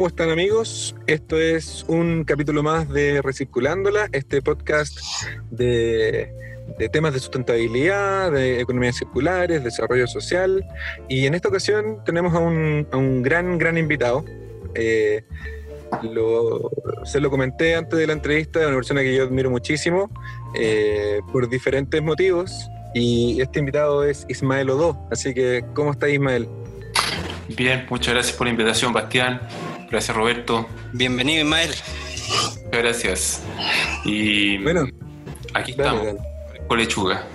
¿Cómo están amigos? Esto es un capítulo más de Recirculándola, este podcast de, temas de sustentabilidad, de economías circulares, desarrollo social. Y en esta ocasión tenemos a un, gran, gran invitado. Eh, se lo comenté antes de la entrevista, una persona que yo admiro muchísimo eh, por diferentes motivos. Y este invitado es Ismael Odo. Así que, ¿cómo está Ismael? Bien, muchas gracias por la invitación, Bastián. Gracias, Roberto. Bienvenido, Ismael. Muchas gracias. Y bueno, aquí estamos, con lechuga.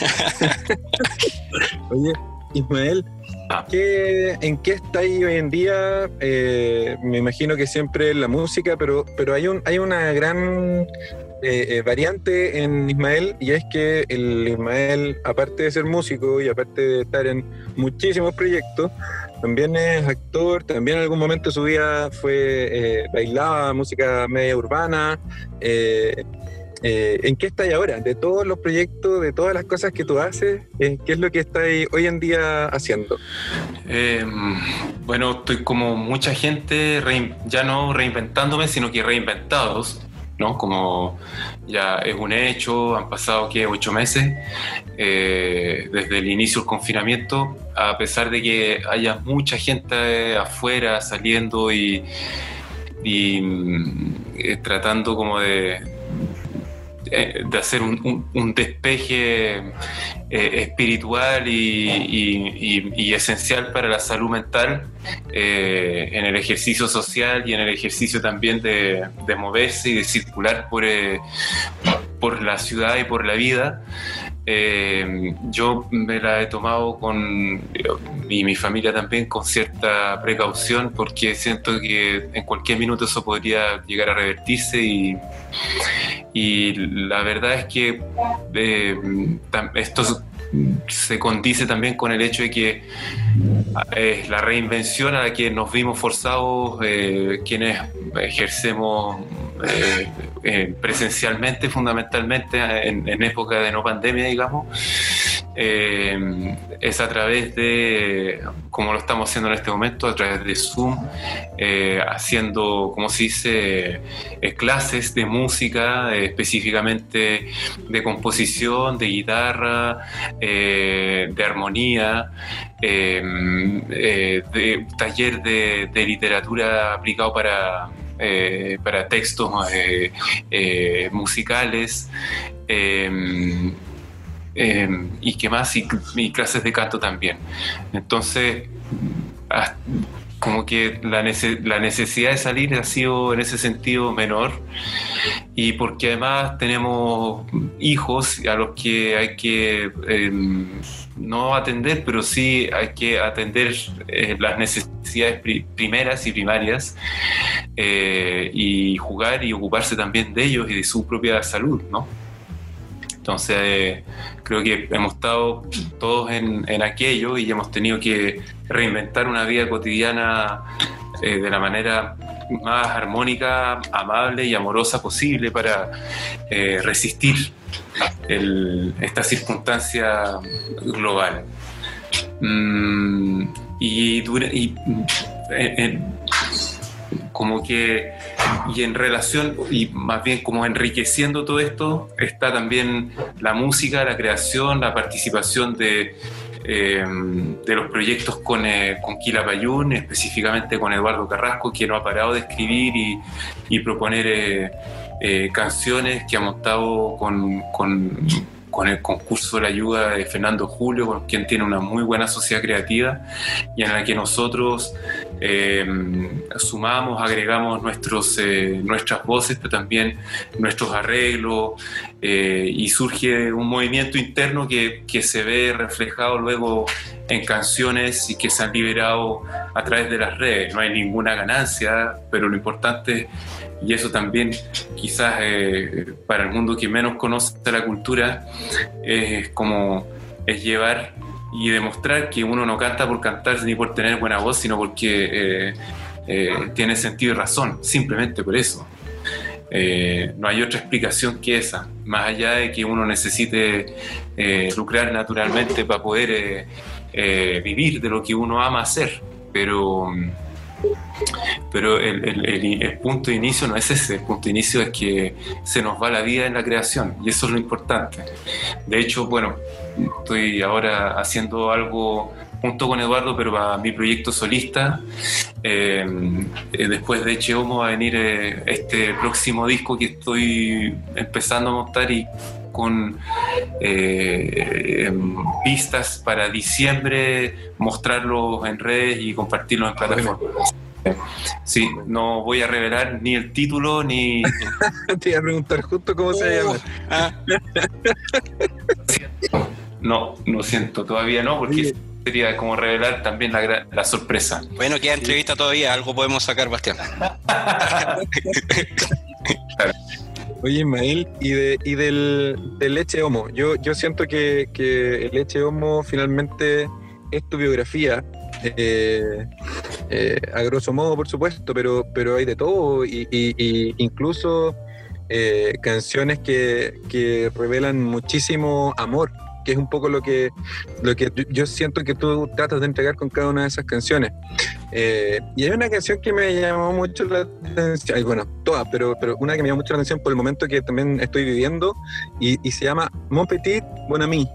Oye, Ismael, ah. ¿en qué estáis hoy en día? Eh, me imagino que siempre la música, pero, pero hay, un, hay una gran eh, eh, variante en Ismael y es que el Ismael, aparte de ser músico y aparte de estar en muchísimos proyectos, también es actor, también en algún momento de su vida fue eh, bailaba música media urbana. Eh, eh, ¿En qué estáis ahora? De todos los proyectos, de todas las cosas que tú haces, ¿qué es lo que estáis hoy en día haciendo? bueno, estoy como mucha gente, ya no reinventándome, sino que reinventados. ¿No? Como ya es un hecho, han pasado que ocho meses eh, desde el inicio del confinamiento, a pesar de que haya mucha gente afuera saliendo y, mm, eh, tratando como de de hacer un, despeje eh, espiritual y, esencial para la salud mental eh, en el ejercicio social y en el ejercicio también de, moverse y de circular por, por la ciudad y por la vida. Yo me la he tomado con, y mi familia también, con cierta precaución, porque siento que en cualquier minuto eso podría llegar a revertirse y, y la verdad es que eh, esto se condice también con el hecho de que es la reinvención a la que nos vimos forzados eh, quienes ejercemos eh, presencialmente fundamentalmente en, época de no pandemia digamos eh, es a través de, como lo estamos haciendo en este momento, a través de Zoom, eh, haciendo, como se dice, eh, clases de música, específicamente de composición, de guitarra, de armonía, de taller de, literatura aplicado para, para textos musicales. Em, y que más, y, clases de canto también. Entonces, como que la, necesidad de salir ha sido en ese sentido menor y porque además tenemos hijos a los que hay que em, no atender, pero sí hay que atender eh, las necesidades primeras y primarias eh, y jugar y ocuparse también de ellos y de su propia salud, ¿no? Entonces, creo que hemos estado todos en, aquello y hemos tenido que reinventar una vida cotidiana eh, de la manera más armónica, amable y amorosa posible para eh, resistir esta circunstancia global. Mm, y, y eh, como que, y en relación, y más bien como enriqueciendo todo esto, está también la música, la creación, la participación de, eh, de los proyectos con, eh, con Kila Payún, específicamente con Eduardo Carrasco, que no ha parado de escribir y, proponer eh, canciones que ha montado con con el concurso de la ayuda de Fernando Julio, con quien tiene una muy buena sociedad creativa y en la que nosotros eh, sumamos, agregamos nuestros, eh, nuestras voces, pero también nuestros arreglos eh, y surge un movimiento interno que, que se ve reflejado luego en canciones y que se han liberado a través de las redes. No hay ninguna ganancia, pero lo importante y eso también quizás eh, para el mundo que menos conoce la cultura es como es llevar y demostrar que uno no canta por cantar ni por tener buena voz, sino porque eh, eh, tiene sentido y razón, simplemente por eso. no hay otra explicación que esa, más allá de que uno necesite lucrar naturalmente para poder vivir de lo que uno ama hacer, pero pero el, punto de inicio no es ese, el punto de inicio es que se nos va la vida en la creación y eso es lo importante. De hecho, bueno, estoy ahora haciendo algo junto con Eduardo, pero para mi proyecto solista. Eh, eh, después de Eche Homo va a venir eh, este próximo disco que estoy empezando a montar y con em, pistas para diciembre, mostrarlo en redes y compartirlo en plataformas. Sí, no voy a revelar ni el título ni. Te iba a preguntar justo cómo se llama. Ah. no, no siento, todavía no, porque sería como revelar también la, sorpresa. Bueno, queda entrevista todavía, algo podemos sacar, Bastián. Oye, Ismael, y, de, y del, Leche Homo, yo, yo siento que, que el Leche Homo finalmente es tu biografía, eh, eh, a grosso modo, por supuesto, pero, pero hay de todo, y, incluso eh, canciones que, que revelan muchísimo amor que es un poco lo que, lo que yo siento que tú tratas de entregar con cada una de esas canciones. Eh, y hay una canción que me llamó mucho la atención, bueno, todas, pero, pero una que me llamó mucho la atención por el momento que también estoy viviendo, y, se llama Mon Petit Bon Ami.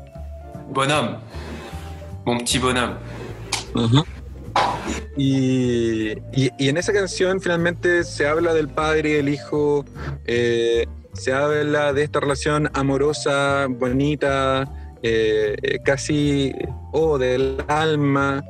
Bonhomme. Mon petit bonhomme. y, y, en esa canción finalmente se habla del padre y del hijo, eh, se habla de esta relación amorosa, bonita, eh, eh, casi oh, del alma,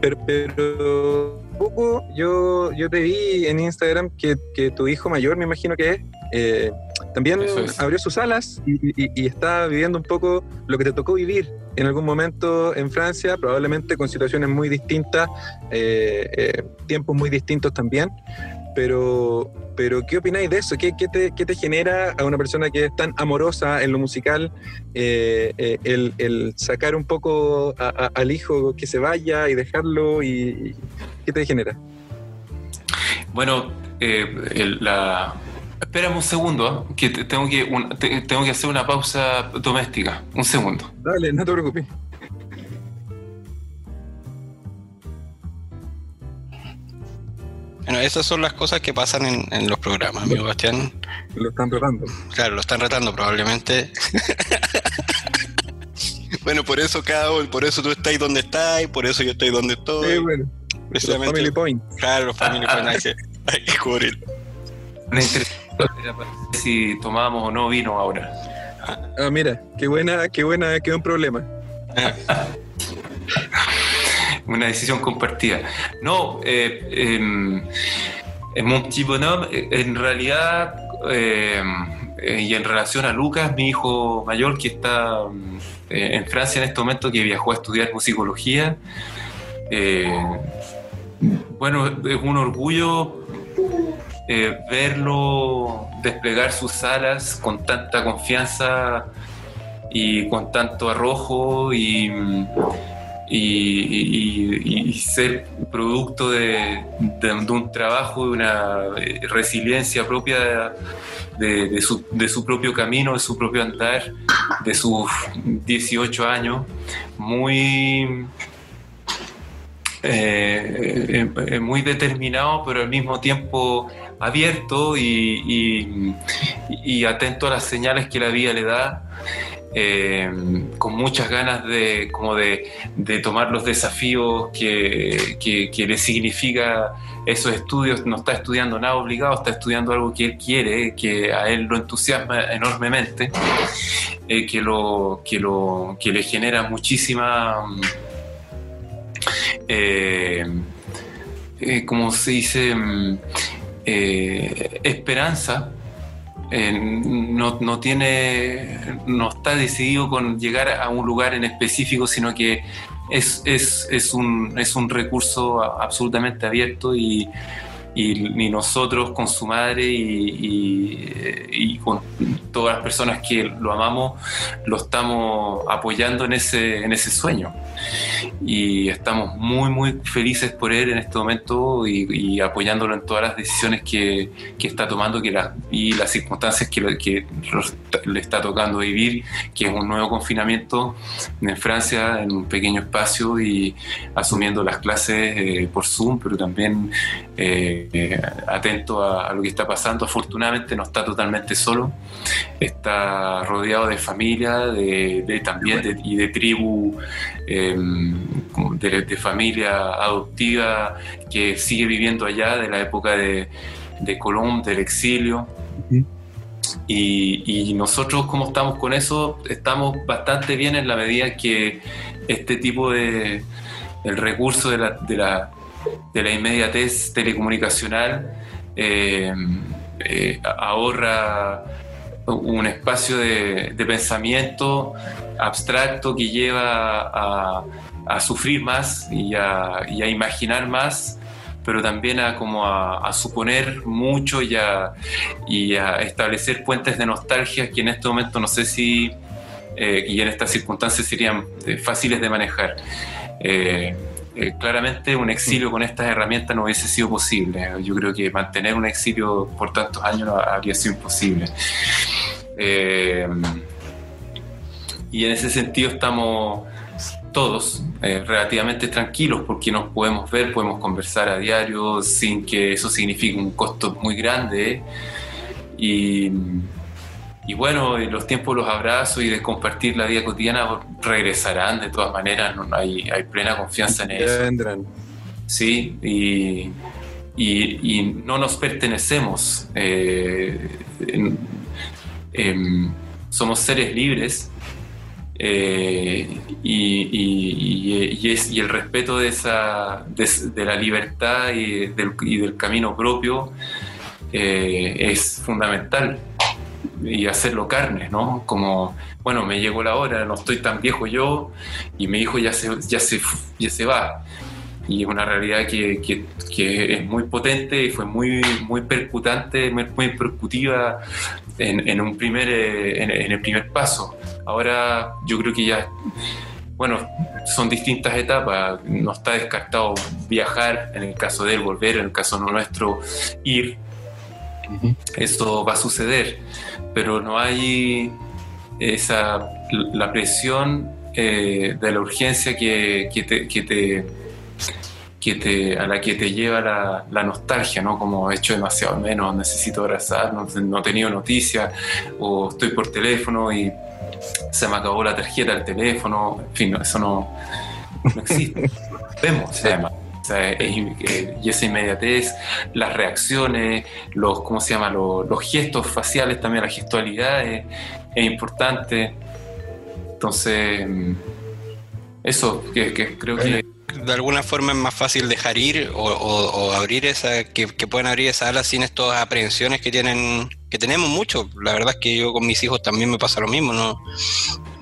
pero, pero poco yo, yo te vi en Instagram que, que tu hijo mayor, me imagino que es, eh, también abrió sus alas y, está viviendo un poco lo que te tocó vivir en algún momento en Francia, probablemente con situaciones muy distintas, tiempos muy distintos también, pero, pero ¿qué opináis de eso? ¿Qué, te, genera a una persona que es tan amorosa en lo musical eh, eh, el, sacar un poco al hijo que se vaya y dejarlo? Y, ¿Qué te genera? Bueno, eh, la... Espérame un segundo, que tengo que, tengo que hacer una pausa doméstica. Un segundo. Dale, no te preocupes. Bueno, esas son las cosas que pasan en, los programas, amigo Bastián. Lo están retando. Claro, lo están retando probablemente. bueno, por eso cada por eso tú estás donde estás, y por eso yo estoy donde estoy. Sí, bueno. Los family Point. Claro, los Family Point hay que, hay que cubrir. si tomamos o no vino ahora. Ah, mira, qué buena, qué buena, qué buen problema. una decisión compartida. No, eh, em, en eh, en realidad, em, eh, y en relación a Lucas, mi hijo mayor, que está en Francia en este momento, que viajó a estudiar musicología, bueno, es un orgullo verlo desplegar sus alas con tanta confianza y con tanto arrojo y y, ser producto de, un trabajo, de una eh, resiliencia propia de, su, propio camino, de su propio andar, de sus 18 años, muy, eh, eh, muy determinado, pero al mismo tiempo abierto y, y atento a las señales que la vida le da. Eh, con muchas ganas de, como de, tomar los desafíos que, que, le significa esos estudios. No está estudiando nada obligado, está estudiando algo que él quiere, que a él lo entusiasma enormemente, eh, que, lo, que, lo, que le genera muchísima... Eh, como se dice, mm, esperanza eh, no, no, tiene, no está decidido con llegar a un lugar en específico, sino que es, es, es, un, es un recurso absolutamente abierto y, y, ni nosotros con su madre y, con todas las personas que lo amamos, lo estamos apoyando en ese, en ese sueño. Y estamos muy, muy felices por él en este momento y, apoyándolo en todas las decisiones que, que está tomando que y las circunstancias que, que, le está tocando vivir, que es un nuevo confinamiento en Francia, en un pequeño espacio y asumiendo las clases eh, por Zoom, pero también eh, eh, atento a, lo que está pasando. Afortunadamente no está totalmente solo, está rodeado de familia, de, también y de tribu, em, de, familia adoptiva que sigue viviendo allá de la época de, de Colón, del exilio. Y, nosotros, como estamos con eso, estamos bastante bien en la medida que este tipo de el recurso de la, de la, de la inmediatez telecomunicacional eh, eh, ahorra un espacio de, pensamiento abstracto que lleva a, sufrir más y a, imaginar más, pero también a, como a, suponer mucho y y a establecer puentes de nostalgia que en este momento no sé si eh, y en estas circunstancias serían fáciles de manejar. Claramente un exilio con estas herramientas no hubiese sido posible. Yo creo que mantener un exilio por tantos años habría sido imposible. Eh, y en ese sentido estamos todos eh, relativamente tranquilos porque nos podemos ver, podemos conversar a diario sin que eso signifique un costo muy grande. Y y bueno, los tiempos los abrazos y de compartir la vida cotidiana regresarán de todas maneras, no, hay, hay, plena confianza en eso. Vendrán. Sí, y, y, no nos pertenecemos. Eh, em, somos seres libres eh, y, y, es, y, el respeto de, esa, de, la libertad y del, del camino propio eh, es fundamental y hacerlo carne, ¿no? Como, bueno, me llegó la hora, no estoy tan viejo yo y mi hijo ya se, ya se, ya se va. Y es una realidad que, que, es muy potente y fue muy, muy percutante, muy, percutiva en, en un primer, en, en, el primer paso. Ahora yo creo que ya, bueno, son distintas etapas. No está descartado viajar, en el caso de él, volver, en el caso nuestro, ir. Eso va a suceder pero no hay esa, la presión eh, de la urgencia que, que, te, que, te, que, te, a la que te lleva la, la, nostalgia, ¿no? Como he hecho demasiado menos, necesito abrazar, no, no he tenido noticias, o estoy por teléfono y se me acabó la tarjeta del teléfono, en fin, eso no, no existe. Vemos, además y esa inmediatez, las reacciones, los, ¿cómo se llama? Los, gestos faciales también, la gestualidad es, importante. Entonces, eso, que, creo que... De alguna forma es más fácil dejar ir o, abrir esa, que, que puedan abrir esa ala sin estas aprehensiones que tienen, que tenemos mucho. La verdad es que yo con mis hijos también me pasa lo mismo, ¿no?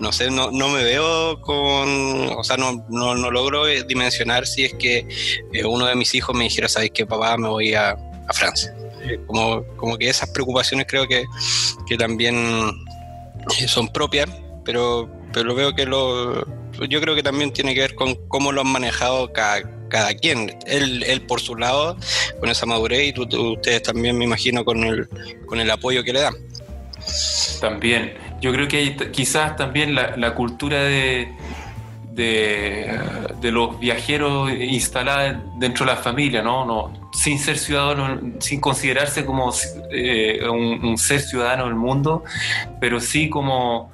no sé, no, no me veo con, o sea, no, no, no logro dimensionar si es que eh, uno de mis hijos me dijera, ¿sabes qué, papá? Me voy a, a Francia. Eh, como, como que esas preocupaciones creo que, que también eh, son propias, pero, pero veo que lo, yo creo que también tiene que ver con cómo lo han manejado cada, cada quien. Él, él por su lado, con esa madurez, y ustedes también me imagino con el, con el apoyo que le dan. También yo creo que hay quizás también la, cultura de, de, los viajeros instalada dentro de la familia, ¿no? no sin ser ciudadano, sin considerarse como eh, un, ser ciudadano del mundo, pero sí como,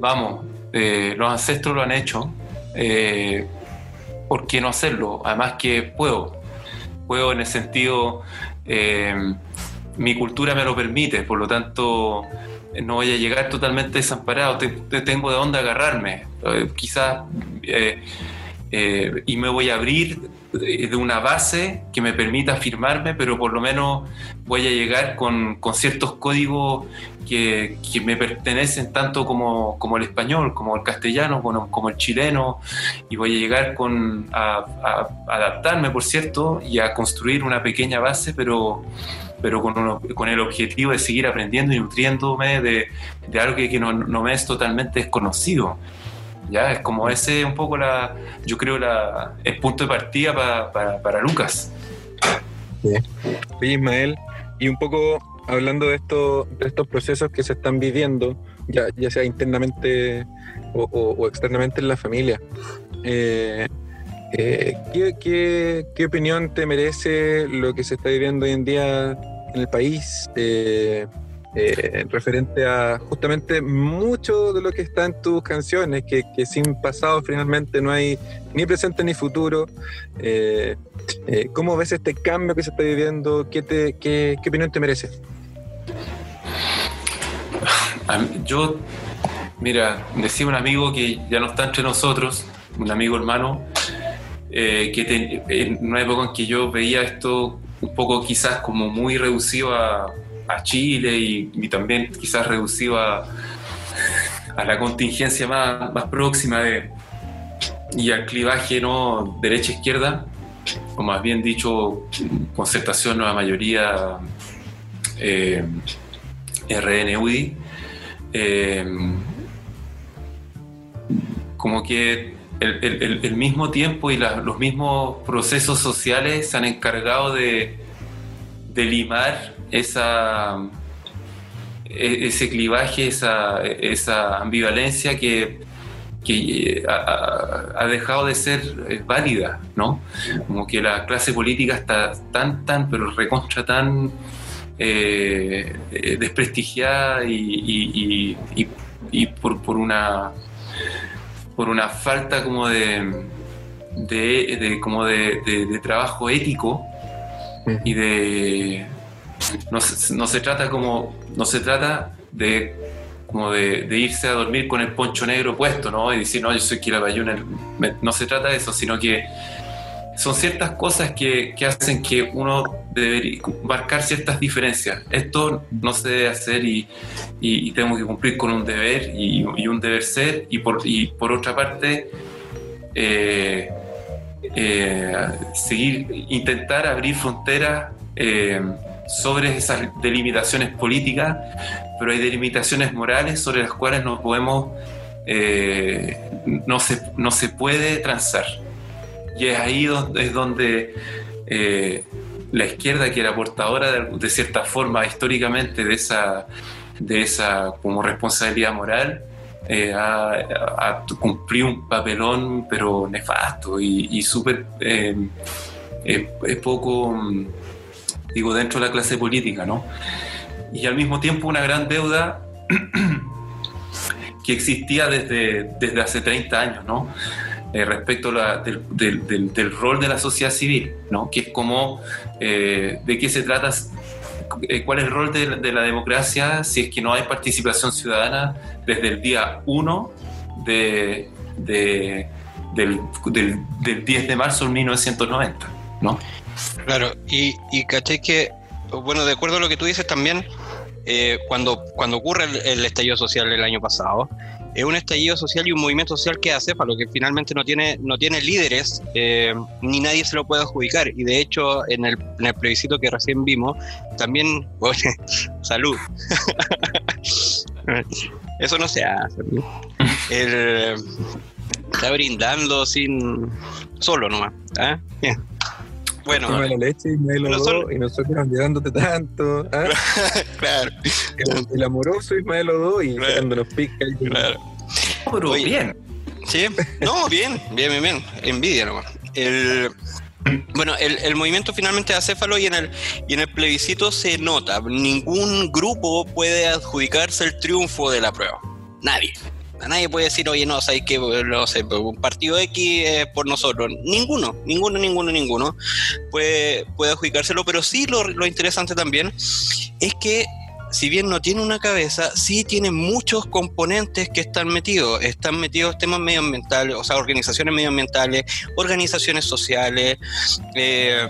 vamos, eh, los ancestros lo han hecho, eh, ¿por qué no hacerlo? Además que puedo, puedo en el sentido, mi cultura me lo permite, por lo tanto no voy a llegar totalmente desamparado, te, tengo de dónde agarrarme. Eh, quizás eh, y me voy a abrir de, una base que me permita firmarme, pero por lo menos voy a llegar con, con ciertos códigos que, que, me pertenecen tanto como, como, el español, como el castellano, como, como, el chileno, y voy a llegar con, a, a, adaptarme, por cierto, y a construir una pequeña base, pero pero con, con, el objetivo de seguir aprendiendo y nutriéndome de, de algo que, que no, no, me es totalmente desconocido. Ya es como ese un poco la, yo creo la, el punto de partida para, para, Lucas. Sí. Oye Ismael, y un poco hablando de, esto, de estos procesos que se están viviendo, ya, ya sea internamente o, externamente en la familia, eh, eh, ¿qué, qué, qué, opinión te merece lo que se está viviendo hoy en día en el país? Eh, eh, referente a justamente mucho de lo que está en tus canciones, que, sin pasado finalmente no hay ni presente ni futuro. Eh, eh, ¿Cómo ves este cambio que se está viviendo? ¿Qué, te, qué, qué opinión te merece? Yo, mira, decía un amigo que ya no está entre nosotros, un amigo hermano, eh, que te, en una época en que yo veía esto un poco quizás como muy reducido a a Chile y, y, también quizás reducido a, a la contingencia más, más, próxima de, y al clivaje no derecha-izquierda, o más bien dicho, concertación nueva mayoría eh, eh, como que el, el, el, mismo tiempo y la, los mismos procesos sociales se han encargado de, de limar e, ese clivaje, esa, esa ambivalencia que, que eh, ha, dejado de ser eh, válida, ¿no? Como que la clase política está tan, tan, pero recontra tan eh, desprestigiada y, y, y, por, por una por una falta como de, de, como de trabajo ético y de no, no, se trata como no se trata de como de, irse a dormir con el poncho negro puesto no y decir no yo soy Quilapayún no se trata de eso sino que son ciertas cosas que, que hacen que uno debería marcar ciertas diferencias. Esto no se debe hacer y, y, tengo que cumplir con un deber y, un deber ser y por, por otra parte eh, eh, seguir intentar abrir fronteras eh, sobre esas delimitaciones políticas, pero hay delimitaciones morales sobre las cuales no podemos, eh, no, se, no se puede transar. Y es ahí donde, es donde eh, la izquierda, que era portadora de, de, cierta forma históricamente de esa, de esa como responsabilidad moral, eh, ha, cumplido un papelón pero nefasto y, y súper eh, es poco digo, dentro de la clase política, ¿no? Y al mismo tiempo una gran deuda que existía desde, desde hace 30 años, ¿no? Eh, respecto a la, del, del, del, rol de la sociedad civil, ¿no? Que es como, eh, de qué se trata, cuál es el rol de, la democracia si es que no hay participación ciudadana desde el día 1 de, de, del, del 10 de marzo de 1990, ¿no? Claro, y, y caché que, bueno, de acuerdo a lo que tú dices también, eh, cuando, cuando ocurre el, el, estallido social el año pasado, es un estallido social y un movimiento social que hace, para lo que finalmente no tiene, no tiene líderes, eh, ni nadie se lo puede adjudicar. Y de hecho, en el, en el plebiscito que recién vimos, también, oye, salud. Eso no se hace. Está brindando sin solo nomás. ¿eh? Bueno, Toma la leche y me lo Odó, y nosotros tanto. ¿ah? claro. El, el, amoroso Ismael Odó y claro. cuando nos pica. Y... Claro. Pero Oye, bien. Sí, no, bien, bien, bien, bien. Envidia nomás. El, bueno, el, el, movimiento finalmente es acéfalo y en, el, y en el plebiscito se nota. Ningún grupo puede adjudicarse el triunfo de la prueba. Nadie. Nadie puede decir, oye, no, sabes que no sé, un partido X es por nosotros. Ninguno, ninguno, ninguno, ninguno puede, puede adjudicárselo, pero sí lo, lo interesante también es que si bien no tiene una cabeza, sí tiene muchos componentes que están metidos. Están metidos temas medioambientales, o sea, organizaciones medioambientales, organizaciones sociales. Eh,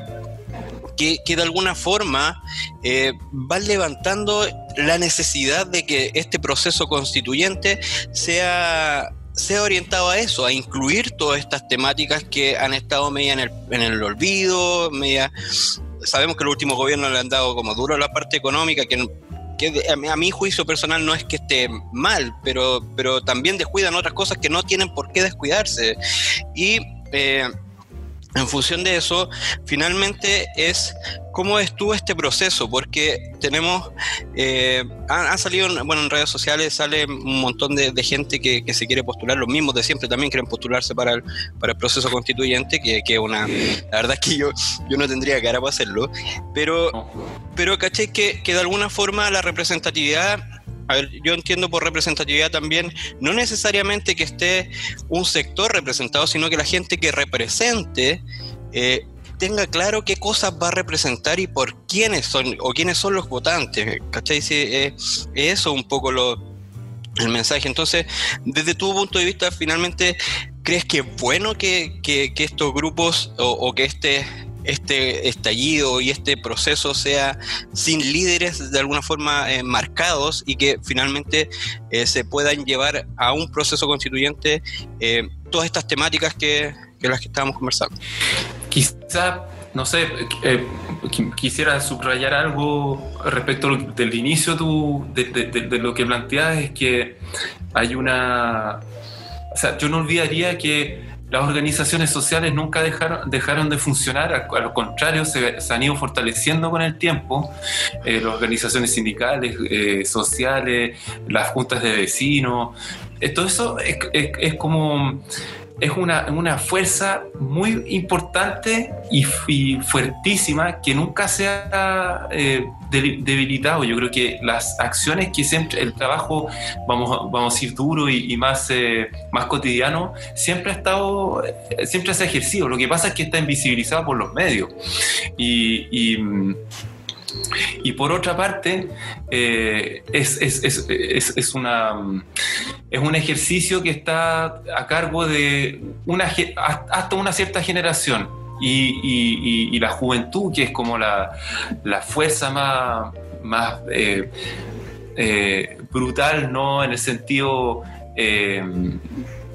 que, de alguna forma eh, van levantando la necesidad de que este proceso constituyente sea sea orientado a eso, a incluir todas estas temáticas que han estado media en el, en el olvido, media... Sabemos que los últimos gobiernos le han dado como duro la parte económica, que, que a, mi juicio personal no es que esté mal, pero, pero también descuidan otras cosas que no tienen por qué descuidarse. Y eh, en función de eso, finalmente es cómo estuvo este proceso, porque tenemos, eh, han, salido, bueno, en redes sociales sale un montón de, gente que, se quiere postular, los mismos de siempre también quieren postularse para el, para el proceso constituyente, que, que una, la verdad es que yo, yo no tendría cara para hacerlo, pero, pero caché que, que de alguna forma la representatividad a ver, yo entiendo por representatividad también, no necesariamente que esté un sector representado, sino que la gente que represente eh, tenga claro qué cosas va a representar y por quiénes son, o quiénes son los votantes, ¿cachai? Sí, eh, eso un poco lo, el mensaje. Entonces, desde tu punto de vista, finalmente, ¿crees que es bueno que, estos grupos o que este este estallido y este proceso sea sin líderes de alguna forma eh, marcados y que finalmente eh, se puedan llevar a un proceso constituyente eh, todas estas temáticas que, las que estábamos conversando. Quizá, no sé, quisiera subrayar algo respecto del inicio de, de lo que planteas, es que hay una... O sea, yo no olvidaría que las organizaciones sociales nunca dejaron, dejaron de funcionar, a, lo contrario, se, han ido fortaleciendo con el tiempo. Eh, las organizaciones sindicales, eh, sociales, las juntas de vecinos, eh, todo eso es como es una, una fuerza muy importante y, fuertísima que nunca se ha eh, debilitado. Yo creo que las acciones que siempre, el trabajo, vamos, vamos a ir duro y, más, eh, más cotidiano, siempre ha estado, eh, siempre se ha ejercido. Lo que pasa es que está invisibilizado por los medios. y por otra parte, eh, es, es, es, una, es un ejercicio que está a cargo de una, hasta una cierta generación. Y, y, la juventud, que es como la, la fuerza más, más eh, eh, brutal, ¿no? En el sentido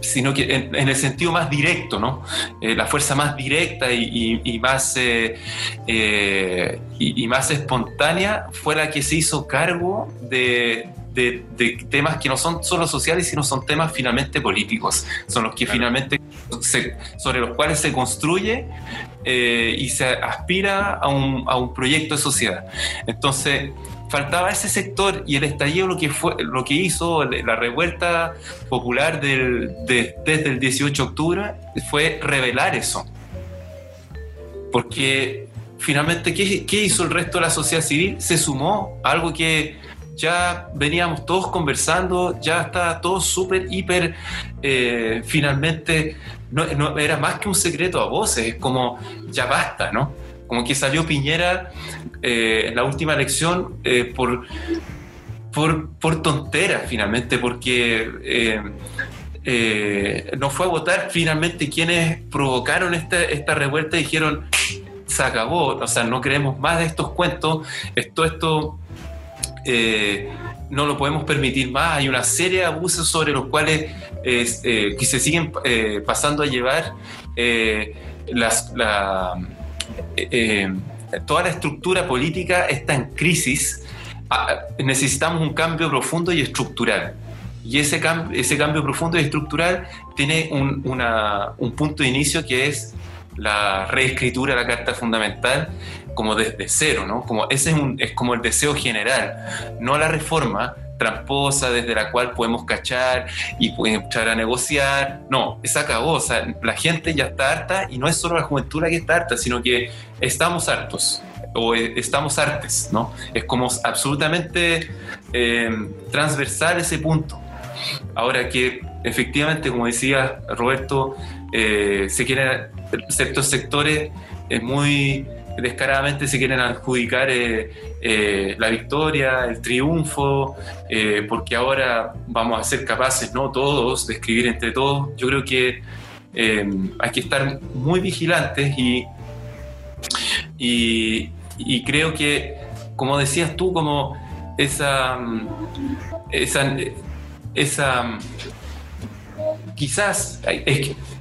sino que en, el sentido más directo, ¿no? Eh, la fuerza más directa y, más, eh, eh, y, más espontánea fue la que se hizo cargo de, temas que no son solo sociales, sino son temas finalmente políticos. Son los que finalmente, sobre los cuales se construye y se aspira a un, a un proyecto de sociedad. Entonces, faltaba ese sector y el estallido lo que fue lo que hizo la revuelta popular del, desde el 18 de octubre fue revelar eso porque finalmente ¿qué, ¿qué, hizo el resto de la sociedad civil? se sumó a algo que ya veníamos todos conversando ya estaba todo súper hiper eh, finalmente no, no, era más que un secreto a voces es como ya basta ¿no? como que salió Piñera eh, en la última elección eh, por, por, por finalmente, porque eh, no fue a votar finalmente quienes provocaron esta, esta revuelta y dijeron, se acabó, o sea, no queremos más de estos cuentos, esto, esto no lo podemos permitir más, hay una serie de abusos sobre los cuales que se siguen pasando a llevar las, la, toda la estructura política está en crisis, ah, necesitamos un cambio profundo y estructural. Y ese, ese cambio profundo y estructural tiene un, un punto de inicio que es la reescritura de la Carta Fundamental como desde cero, ¿no? Como ese es como el deseo general, no la reforma, tramposa desde la cual podemos cachar y echar a negociar. No, se acabó. O sea, la gente ya está harta y no es solo la juventud que está harta, sino que estamos hartos o eh, estamos artes, ¿no? Es como absolutamente eh, transversal ese punto. Ahora que efectivamente, como decía Roberto, eh, se quieren ciertos sectores muy descaradamente se quieren adjudicar la victoria, el triunfo, porque ahora vamos a ser capaces, no todos, de escribir entre todos. Yo creo que hay que estar muy vigilantes y, y creo que, como decías tú, como esa, esa, esa quizás,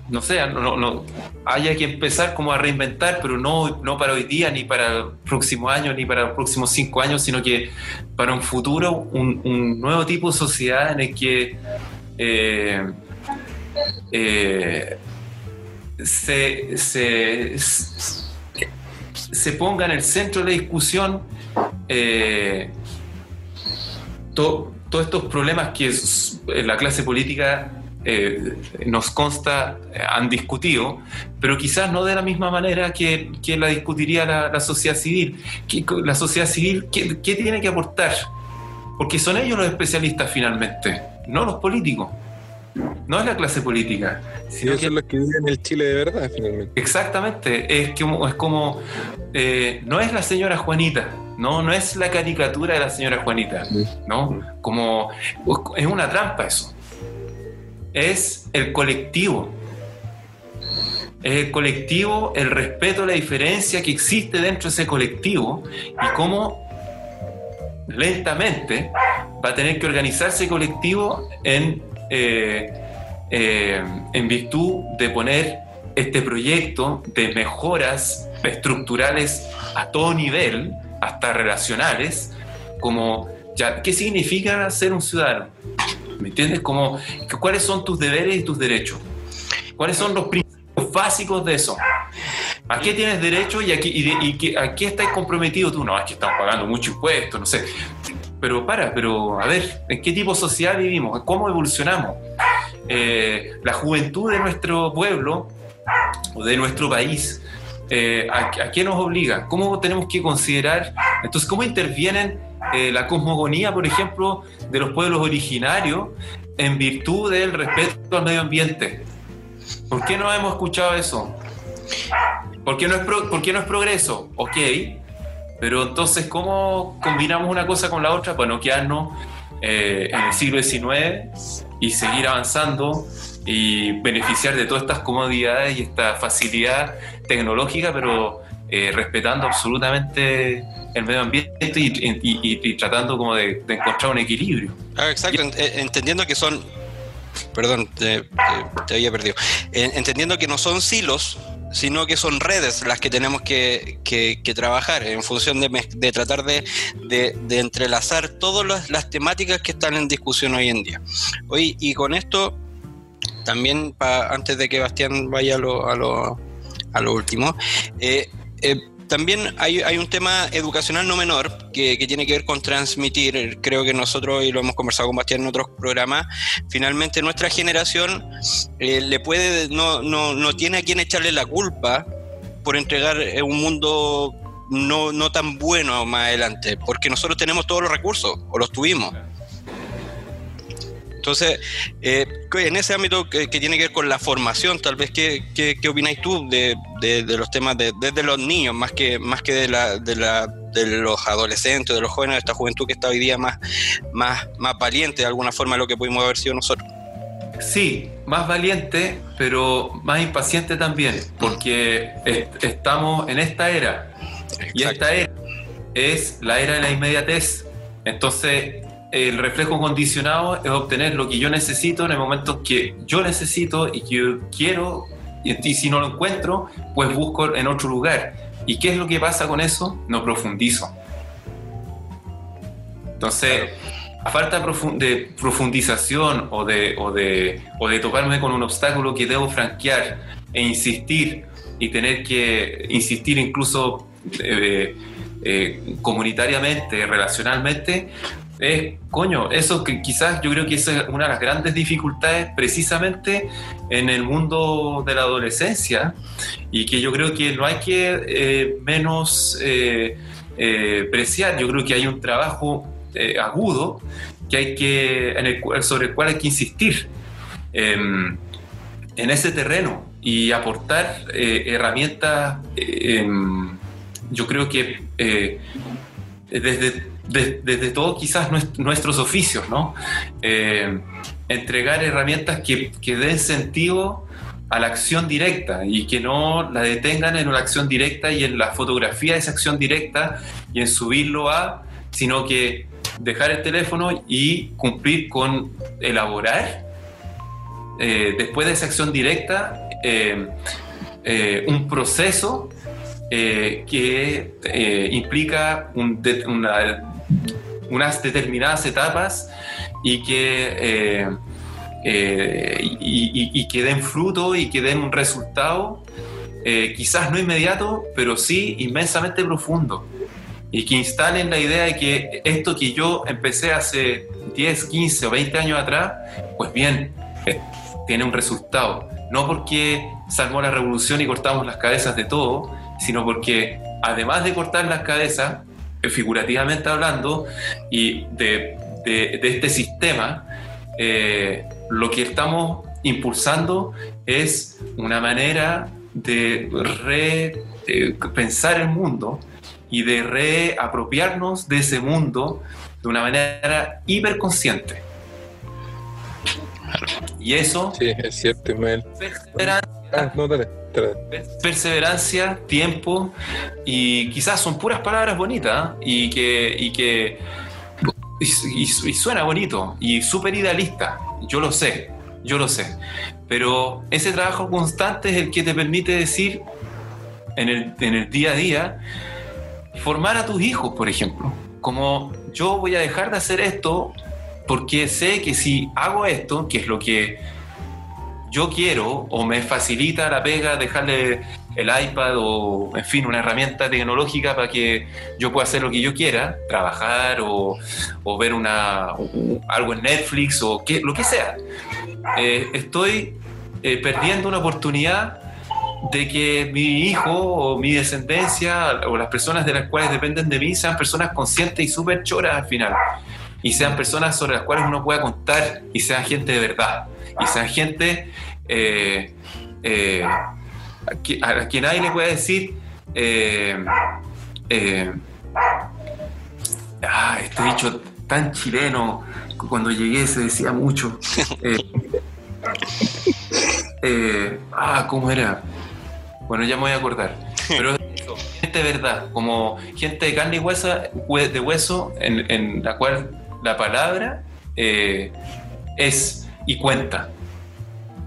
no sé, no, no, haya que empezar como a reinventar, pero no, no para hoy día, ni para el próximo año, ni para los próximos cinco años, sino que para un futuro, un, nuevo tipo de sociedad en el que eh, eh, se, se, se, ponga en el centro de la discusión eh, todos estos problemas que la clase política eh, nos consta eh, han discutido, pero quizás no de la misma manera que, la discutiría la, sociedad civil. la sociedad civil, ¿qué, tiene que aportar? Porque son ellos los especialistas finalmente, no los políticos. No es la clase política. Sino ellos son los que viven el Chile de verdad, finalmente. Exactamente. Es como, es como eh, no es la señora Juanita, no, no es la caricatura de la señora Juanita, ¿no? Como es una trampa eso. Es el colectivo. Es el colectivo, el respeto a la diferencia que existe dentro de ese colectivo y cómo lentamente va a tener que organizarse el colectivo en, eh, eh, en virtud de poner este proyecto de mejoras estructurales a todo nivel, hasta relacionales, como ya, ¿qué significa ser un ciudadano? ¿Me entiendes? Como, ¿Cuáles son tus deberes y tus derechos? ¿Cuáles son los principios básicos de eso? ¿A qué tienes derecho y, aquí, y, a qué estás comprometido tú? No, es que estamos pagando mucho impuesto, no sé. Pero para, pero a ver, ¿en qué tipo de sociedad vivimos? ¿Cómo evolucionamos? Eh, la juventud de nuestro pueblo o de nuestro país eh, ¿a, qué nos obliga? ¿Cómo tenemos que considerar? Entonces, ¿cómo intervienen eh, la cosmogonía, por ejemplo, de los pueblos originarios en virtud del respeto al medio ambiente? ¿Por qué no hemos escuchado eso? ¿Por qué no es, ¿por qué no es progreso? Ok, pero entonces, ¿cómo combinamos una cosa con la otra para no quedarnos eh, en el siglo XIX y seguir avanzando y beneficiar de todas estas comodidades y esta facilidad tecnológica, pero eh, respetando absolutamente el medio ambiente y, tratando como de, encontrar un equilibrio. Ah, exacto, entendiendo que son, perdón, te, había perdido, entendiendo que no son silos, sino que son redes las que tenemos que, trabajar en función de, tratar de, entrelazar todas las, temáticas que están en discusión hoy en día. Hoy, y con esto también antes de que Bastián vaya a lo, a lo, a lo último, eh, eh, también hay, un tema educacional no menor que, tiene que ver con transmitir. Creo que nosotros, y lo hemos conversado con Bastián en otros programas, finalmente nuestra generación eh, le puede, no, no, no tiene a quien echarle la culpa por entregar un mundo no, no tan bueno más adelante, porque nosotros tenemos todos los recursos, o los tuvimos. Entonces, eh, en ese ámbito que, tiene que ver con la formación, tal vez, ¿qué, qué, opináis tú de, los temas de, desde los niños, más que, más que de, la, de, la, de los adolescentes, de los jóvenes, de esta juventud que está hoy día más, más, más valiente de alguna forma de lo que pudimos haber sido nosotros? Sí, más valiente, pero más impaciente también, porque estamos en esta era. Y esta era es la era de la inmediatez. Entonces, el reflejo condicionado es obtener lo que yo necesito en el momento que yo necesito y que yo quiero, y si no lo encuentro, pues busco en otro lugar. ¿Y qué es lo que pasa con eso? No profundizo. Entonces, a falta de profundización o de, o, de, o de toparme con un obstáculo que debo franquear e insistir y tener que insistir incluso eh, eh, comunitariamente, relacionalmente, es, coño, eso que quizás yo creo que es una de las grandes dificultades precisamente en el mundo de la adolescencia y que yo creo que no hay que eh, menos eh, eh, preciar, yo creo que hay un trabajo agudo que hay que, sobre el cual hay que insistir em, en ese terreno y aportar herramientas em, yo creo que eh, desde, todo quizás nuestros oficios, ¿no? Eh, entregar herramientas que, que den sentido a la acción directa y que no la detengan en una acción directa y en la fotografía de esa acción directa y en subirlo a, sino que dejar el teléfono y cumplir con elaborar eh, después de esa acción directa eh, un proceso que implica unas determinadas etapas y que eh, y, que den fruto y que den un resultado, eh, quizás no inmediato, pero sí inmensamente profundo. Y que instalen la idea de que esto que yo empecé hace 10, 15 o 20 años atrás, pues bien, eh, tiene un resultado. No porque salmó la revolución y cortamos las cabezas de todo, sino porque además de cortar las cabezas, figurativamente hablando, y de, de, de este sistema, eh, lo que estamos impulsando es una manera de repensar el mundo y de reapropiarnos de ese mundo de una manera hiperconsciente. Y eso... Sí, es cierto, ah, no, dale, perseverancia, tiempo y quizás son puras palabras bonitas ¿eh? y que, y que y, suena bonito y súper idealista, yo lo sé, yo lo sé. Pero ese trabajo constante es el que te permite decir en el, en el día a día, formar a tus hijos, por ejemplo. Como yo voy a dejar de hacer esto porque sé que si hago esto, que es lo que yo quiero o me facilita la pega dejarle el iPad o, en fin, una herramienta tecnológica para que yo pueda hacer lo que yo quiera, trabajar o, ver una, algo en Netflix o que, lo que sea. Eh, estoy eh, perdiendo una oportunidad de que mi hijo o mi descendencia o las personas de las cuales dependen de mí sean personas conscientes y súper choras al final. Y sean personas sobre las cuales uno pueda contar y sean gente de verdad. Y sean gente eh, a, quien nadie le puede decir, eh, eh, ah, este dicho tan chileno, cuando llegué se decía mucho. Eh, ah, ¿cómo era? Bueno, ya me voy a acordar. Pero gente de verdad, como gente de carne y hueso, de hueso en, en la cual la palabra es y cuenta.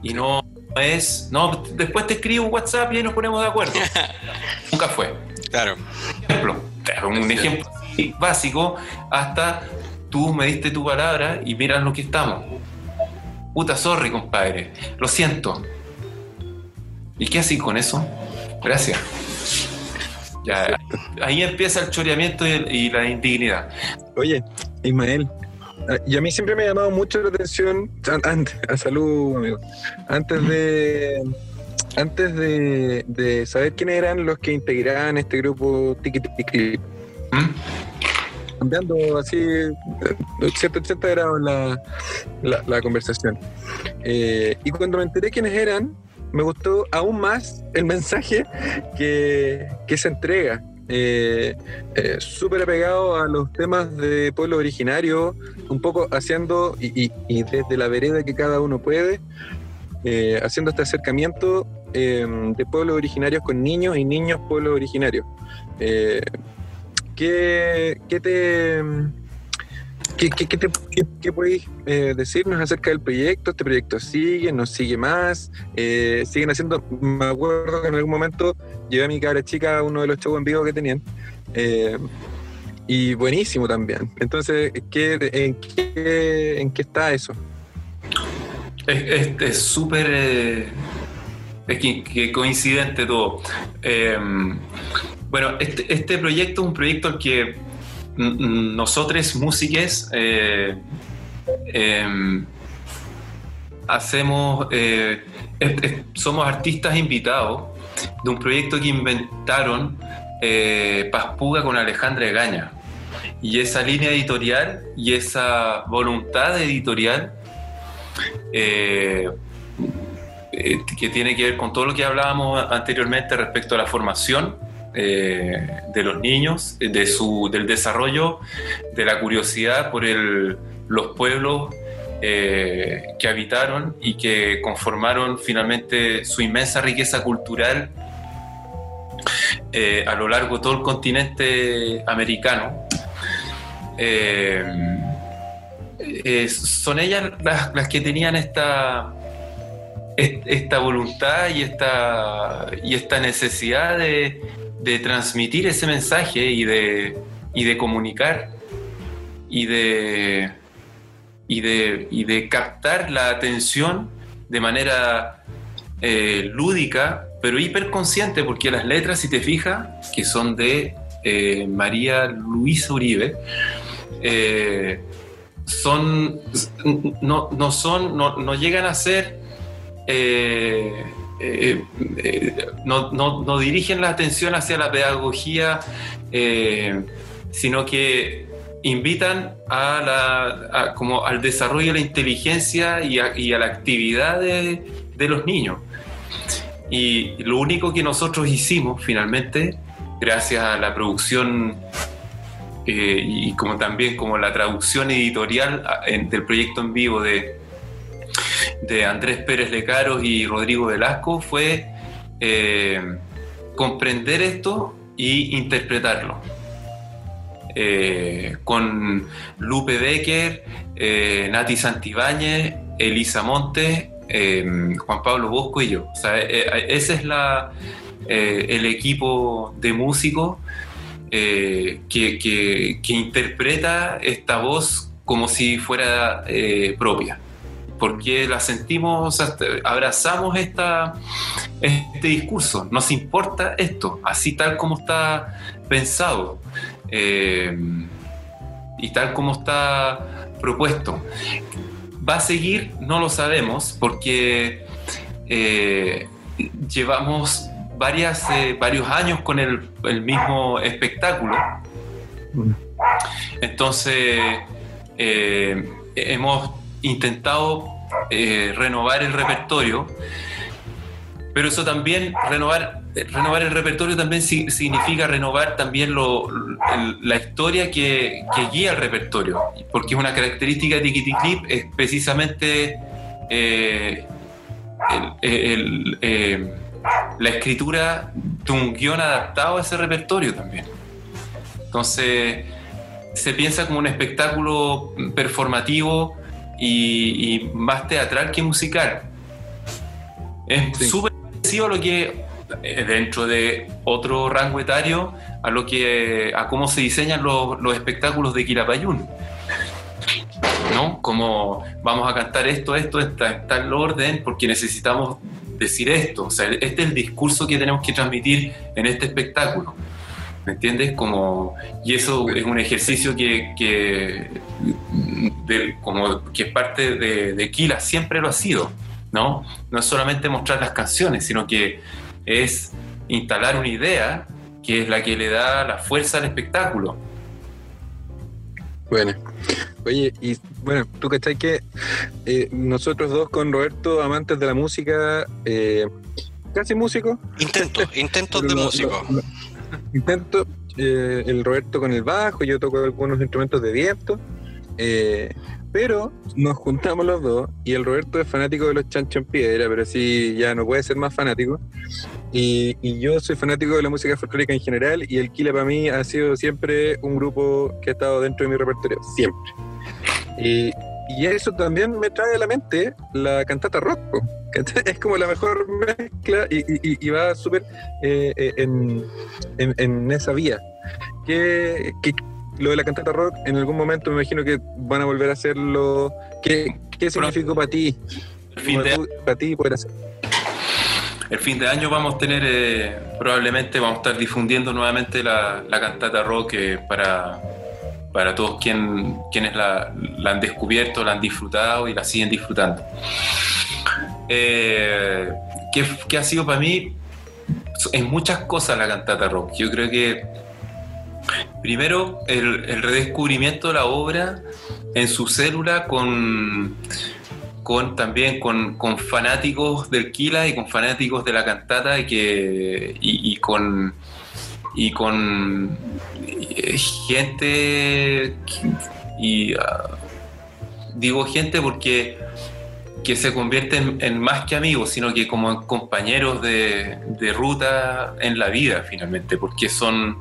Y no es, no, después te escribo un WhatsApp y ahí nos ponemos de acuerdo. Nunca fue. Claro. Ejemplo, un ejemplo básico, hasta tú me diste tu palabra y miras lo que estamos. Puta, sorry, compadre. Lo siento. ¿Y qué así con eso? Gracias. Ya, ahí empieza el choreamiento y la indignidad. Oye, Ismael, y a mí siempre me ha llamado mucho la atención, antes, a salud, amigo, antes de antes de, saber quiénes eran los que integraban este grupo Tiki Tiki ¿Mm? cambiando así 180 grados la, la, conversación. Eh, y cuando me enteré quiénes eran, me gustó aún más el mensaje que, que se entrega eh, eh, súper apegado a los temas de pueblo originario, un poco haciendo, y, desde la vereda que cada uno puede, eh, haciendo este acercamiento em, de pueblos originarios con niños y niños pueblos originarios. ¿qué, ¿Qué te ¿Qué, qué, podéis eh, decirnos acerca del proyecto? ¿Este proyecto sigue? ¿No sigue más? Eh, ¿Siguen haciendo? Me acuerdo que en algún momento llevé a mi cabra chica a uno de los shows en vivo que tenían. Eh, y buenísimo también. Entonces, ¿qué, en, qué, ¿en qué está eso? Es súper... es que, coincidente todo. bueno, este, este proyecto es un proyecto al que nosotros músicos eh, em, hacemos, eh, somos artistas invitados de un proyecto que inventaron eh, Paspuga con Alejandra Egaña. Y esa línea editorial y esa voluntad editorial que tiene que ver con todo lo que hablábamos anteriormente respecto a la formación eh, de los niños, de su, del desarrollo, de la curiosidad por el, los pueblos eh, que habitaron y que conformaron finalmente su inmensa riqueza cultural eh, a lo largo de todo el continente americano. son ellas las, las que tenían esta, esta voluntad y esta, y esta necesidad de, transmitir ese mensaje y de, y de comunicar y de, y, de, y de captar la atención de manera eh, lúdica, pero hiperconsciente, porque las letras, si te fijas, que son de eh, María Luisa Uribe, eh, son, no, no son, no, no llegan a ser eh, eh, no, dirigen la atención hacia la pedagogía, sino que invitan a la, como al desarrollo de la inteligencia y a, la actividad de, los niños. Y lo único que nosotros hicimos finalmente, gracias a la producción y como también como la traducción editorial del proyecto en vivo de, de Andrés Pérez Lecaros y Rodrigo Velasco fue eh, comprender esto y interpretarlo. Eh, con Lupe Becker, eh, Nati Santibáñez, Elisa Montes, Juan Pablo Bosco y yo. ese es la, el equipo de músicos que, que, interpreta esta voz como si fuera propia porque la sentimos, abrazamos esta, este discurso, nos importa esto, así tal como está pensado eh, y tal como está propuesto. ¿Va a seguir? No lo sabemos, porque eh, llevamos varias, eh, varios años con el, el mismo espectáculo. Entonces, hemos intentado eh, renovar el repertorio, pero eso también, renovar, renovar el repertorio también significa renovar también lo, la historia que, guía el repertorio, porque es una característica de Kitty Clip, es precisamente eh, eh, la escritura de un guion adaptado a ese repertorio también. Entonces, se piensa como un espectáculo performativo y, más teatral que musical. Es súper parecido a lo que eh, dentro de otro rango etario a lo que a cómo se diseñan los, los espectáculos de Quilapayún. ¿No? Como vamos a cantar esto, esto, en tal orden, porque necesitamos decir esto. O sea, este es el discurso que tenemos que transmitir en este espectáculo. ¿Me entiendes? Como, y eso es un ejercicio que, que, como, que es parte de, de Kila, siempre lo ha sido, ¿no? No es solamente mostrar las canciones, sino que es instalar una idea que es la que le da la fuerza al espectáculo. Bueno, oye, y bueno, tú cachai que eh, nosotros dos con Roberto, amantes de la música, eh, casi músicos. Intento, intentos de músico intento, eh, el Roberto con el bajo, yo toco algunos instrumentos de viento, eh, pero nos juntamos los dos y el Roberto es fanático de los chancho en piedra, pero sí ya no puede ser más fanático. Y, yo soy fanático de la música folclórica en general y el Kila para mí ha sido siempre un grupo que ha estado dentro de mi repertorio, siempre. Y, y eso también me trae a la mente la cantata rock. Es como la mejor mezcla y, va súper eh, eh, en, esa vía. Que, lo de la cantata rock, en algún momento me imagino que van a volver a hacerlo. ¿Qué, qué significó para ti? El fin de, para ti poder hacer. El fin de año vamos a tener, eh, probablemente vamos a estar difundiendo nuevamente la, cantata rock para, para todos quien, quienes la, la, han descubierto, la han disfrutado y la siguen disfrutando. Eh, ¿qué, ha sido para mí? En muchas cosas la cantata rock. Yo creo que primero el, redescubrimiento de la obra en su célula con, con también con, fanáticos del Kila y con fanáticos de la cantata y, que, y, con, y con gente y ah, digo gente porque que se convierten en, más que amigos, sino que como compañeros de, ruta en la vida finalmente, porque son,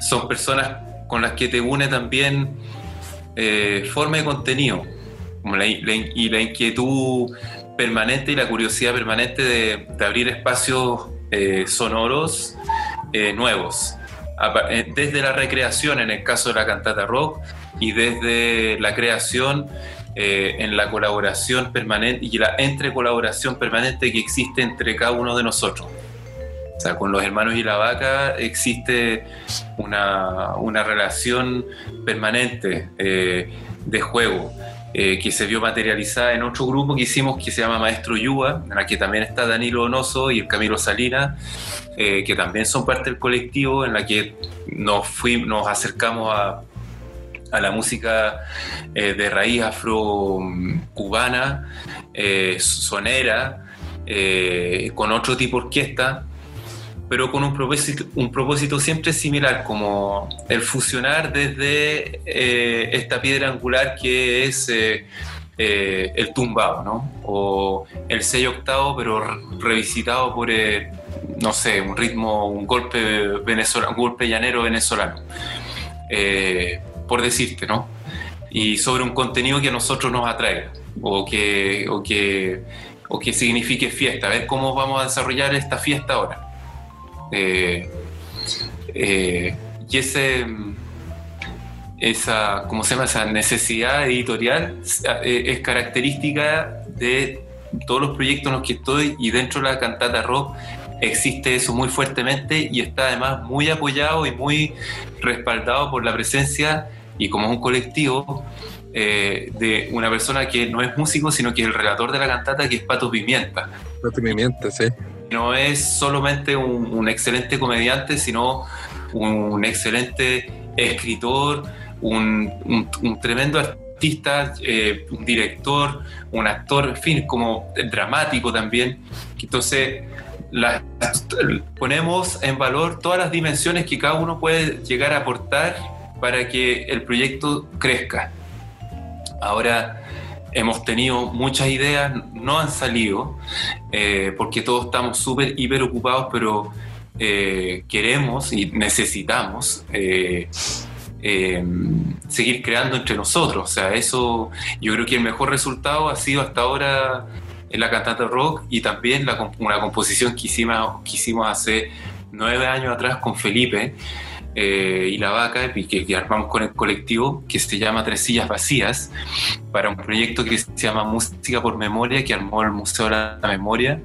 son personas con las que te une también eh, forma de contenido y la inquietud permanente y la curiosidad permanente de, abrir espacios eh, sonoros eh, nuevos, desde la recreación en el caso de la cantata rock y desde la creación en la colaboración permanente y la entre colaboración permanente que existe entre cada uno de nosotros. O sea, con los hermanos y la vaca existe una, una relación permanente eh, de juego eh, que se vio materializada en otro grupo que hicimos que se llama Maestro Yuba, en la que también está Danilo Donoso y el Camilo Salina, que también son parte del colectivo, en la que nos, fuimos, nos acercamos a, a la música eh, de raíz afro-cubana, eh, sonera, eh, con otro tipo de orquesta, pero con un propósito, un propósito siempre similar, como el fusionar desde esta piedra angular que es el tumbado, ¿no? o el sello octavo, pero revisitado por, no sé, un ritmo, un golpe, venezolano, un golpe llanero venezolano por decirte, ¿no? Y sobre un contenido que a nosotros nos atraiga o que, o que, o que signifique fiesta, a ver cómo vamos a desarrollar esta fiesta ahora. Eh, eh, y ese, esa, ¿cómo se llama? esa necesidad editorial eh, es característica de todos los proyectos en los que estoy y dentro de la cantata rock existe eso muy fuertemente y está además muy apoyado y muy respaldado por la presencia y como es un colectivo de una persona que no es músico, sino que es el relator de la cantata, que es Pato Pimienta. Pato Pimienta, sí. No es solamente un, excelente comediante, sino un, excelente escritor, un, tremendo artista, eh, un director, un actor, en fin, como dramático también. Entonces, ponemos en valor todas las dimensiones que cada uno puede llegar a aportar para que el proyecto crezca. Ahora hemos tenido muchas ideas, no han salido, eh, porque todos estamos súper, hiper ocupados, pero eh, queremos y necesitamos eh, seguir creando entre nosotros. O sea, eso yo creo que el mejor resultado ha sido hasta ahora en la cantante rock y también la, una composición que hicimos, que hicimos hace nueve años atrás con Felipe. Eh, y la vaca, que, que, armamos con el colectivo, que se llama Tres Sillas Vacías, para un proyecto que se llama Música por Memoria, que armó el Museo de la Memoria,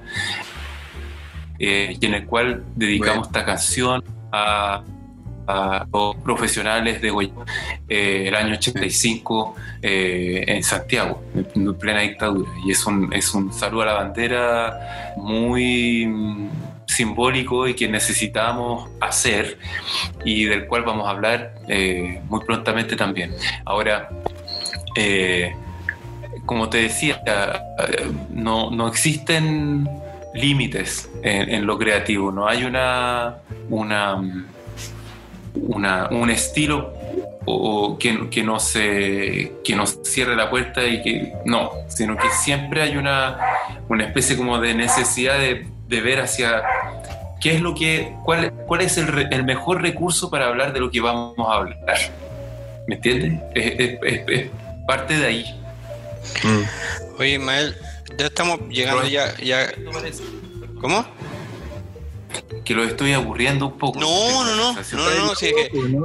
eh, y en el cual dedicamos esta canción a, los profesionales de Goya eh, el año 85 en Santiago, en plena dictadura. Y es un, es un saludo a la bandera muy simbólico y que necesitamos hacer y del cual vamos a hablar eh, muy prontamente también. Ahora, eh, como te decía, no, no existen límites en, lo creativo, no hay una, una, una un estilo o que, que, no se que nos cierre la puerta y que no, sino que siempre hay una, una especie como de necesidad de de ver hacia qué es lo que, cuál, cuál es el, mejor recurso para hablar de lo que vamos a hablar. ¿Me entiendes? Es, parte de ahí. Mm. Oye, Ismael, ya estamos llegando ya, ya. ¿Cómo? que lo estoy aburriendo un poco. No, no, no, no, no, sí,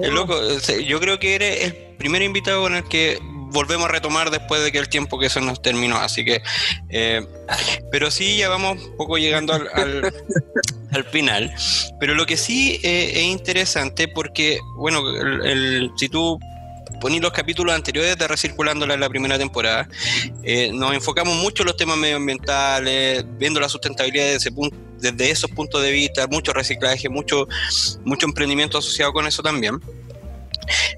es loco. Yo creo que eres el primer invitado con el que volvemos a retomar después de que el tiempo que se nos terminó. Así que, eh, pero sí, ya vamos un poco llegando al, al, final. Pero lo que sí eh, es interesante porque, bueno, el, si tú pones los capítulos anteriores de Recirculándola en la primera temporada, eh, nos enfocamos mucho en los temas medioambientales, viendo la sustentabilidad desde, ese punto, desde esos puntos de vista, mucho reciclaje, mucho, mucho emprendimiento asociado con eso también.